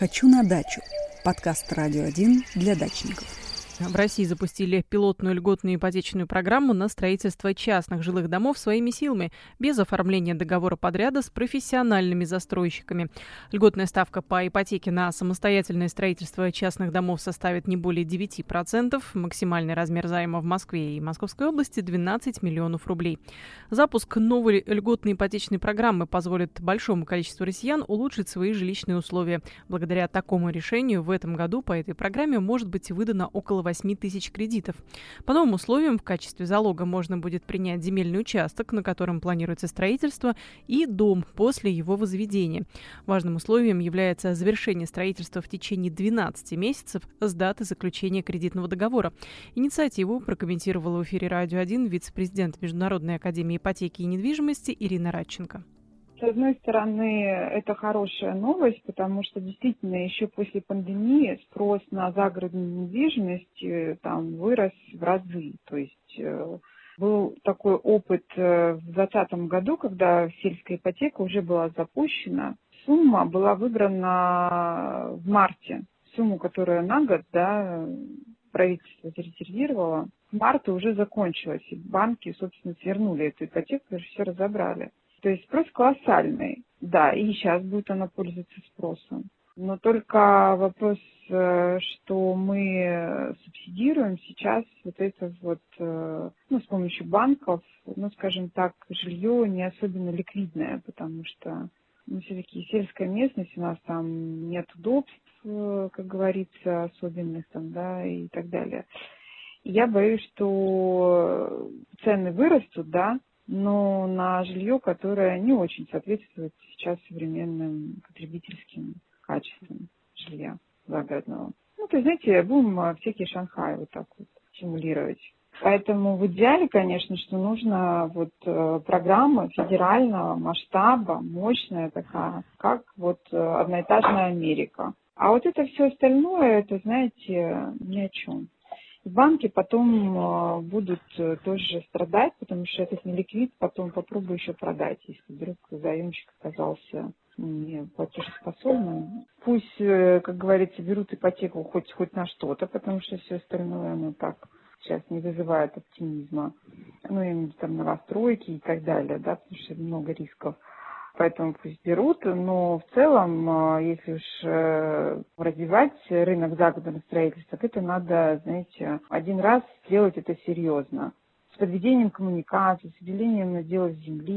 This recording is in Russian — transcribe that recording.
«Хочу на дачу» – подкаст «Радио 1» для дачников. В России запустили пилотную льготную ипотечную программу на строительство частных жилых домов своими силами, без оформления договора подряда с профессиональными застройщиками. Льготная ставка по ипотеке на самостоятельное строительство частных домов составит не более 9%. Максимальный размер займа в Москве и Московской области – 12 миллионов рублей. Запуск новой льготной ипотечной программы позволит большому количеству россиян улучшить свои жилищные условия. Благодаря такому решению в этом году по этой программе может быть выдано около 8 тысяч кредитов. По новым условиям в качестве залога можно будет принять земельный участок, на котором планируется строительство, и дом после его возведения. Важным условием является завершение строительства в течение 12 месяцев с даты заключения кредитного договора. Инициативу прокомментировала в эфире «Радио 1» вице-президент Международной академии ипотеки и недвижимости Ирина Радченко. С одной стороны, это хорошая новость, потому что действительно еще после пандемии спрос на загородную недвижимость э, там вырос в разы. То есть э, был такой опыт э, в 2020 году, когда сельская ипотека уже была запущена. Сумма была выбрана в марте. Сумму, которая на год да, правительство зарезервировало, в марте уже закончилась. И банки, собственно, свернули эту ипотеку и все разобрали. То есть спрос колоссальный, да, и сейчас будет она пользоваться спросом. Но только вопрос, э, что мы субсидируем сейчас вот это вот, э, ну, с помощью банков, ну, скажем так, жилье не особенно ликвидное, потому что, ну, все-таки сельская местность, у нас там нет удобств, э, как говорится, особенных там, да, и так далее. я боюсь, что цены вырастут, да, но на жилье, которое не очень соответствует сейчас современным потребительским качествам жилья загородного. Ну, то есть, знаете, будем всякие Шанхаи вот так вот симулировать. Поэтому в идеале, конечно, что нужно вот э, программа федерального масштаба, мощная такая, как вот э, одноэтажная Америка. А вот это все остальное, это, знаете, ни о чем банки потом а, будут э, тоже страдать, потому что этот неликвид потом попробую еще продать, если вдруг заемщик оказался не платежеспособным. Пусть, э, как говорится, берут ипотеку хоть, хоть на что-то, потому что все остальное, оно так сейчас не вызывает оптимизма. Ну, именно там новостройки и так далее, да, потому что много рисков поэтому пусть берут. Но в целом, а, если уж э, развивать рынок загородного строительства, так это надо, знаете, один раз сделать это серьезно. С подведением коммуникаций, с выделением наделов земли,